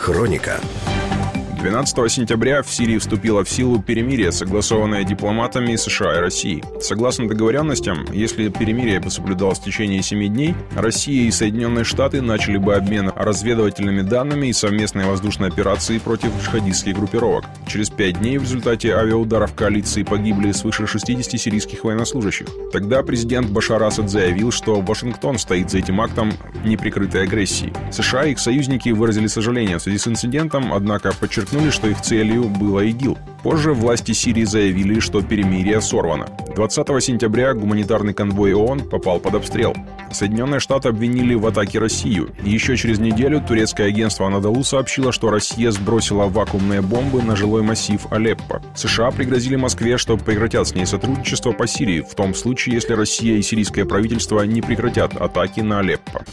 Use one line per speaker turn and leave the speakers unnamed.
Хроника.
12 сентября в Сирии вступило в силу перемирие, согласованное дипломатами США и России. Согласно договоренностям, если перемирие бы соблюдалось в течение 7 дней, Россия и Соединенные Штаты начали бы обмен разведывательными данными и совместные воздушные операции против джихадистских группировок. Через 5 дней в результате авиаударов коалиции погибли свыше 60 сирийских военнослужащих. Тогда президент Башар Асад заявил, что Вашингтон стоит за этим актом неприкрытой агрессии. США и их союзники выразили сожаление в связи с инцидентом, однако подчеркнули, подчеркнули, что их целью было ИГИЛ. Позже власти Сирии заявили, что перемирие сорвано. 20 сентября гуманитарный конвой ООН попал под обстрел. Соединенные Штаты обвинили в атаке Россию. еще через неделю турецкое агентство Анадолу сообщило, что Россия сбросила вакуумные бомбы на жилой массив Алеппо. США пригрозили Москве, что прекратят с ней сотрудничество по Сирии, в том случае, если Россия и сирийское правительство не прекратят атаки на Алеппо.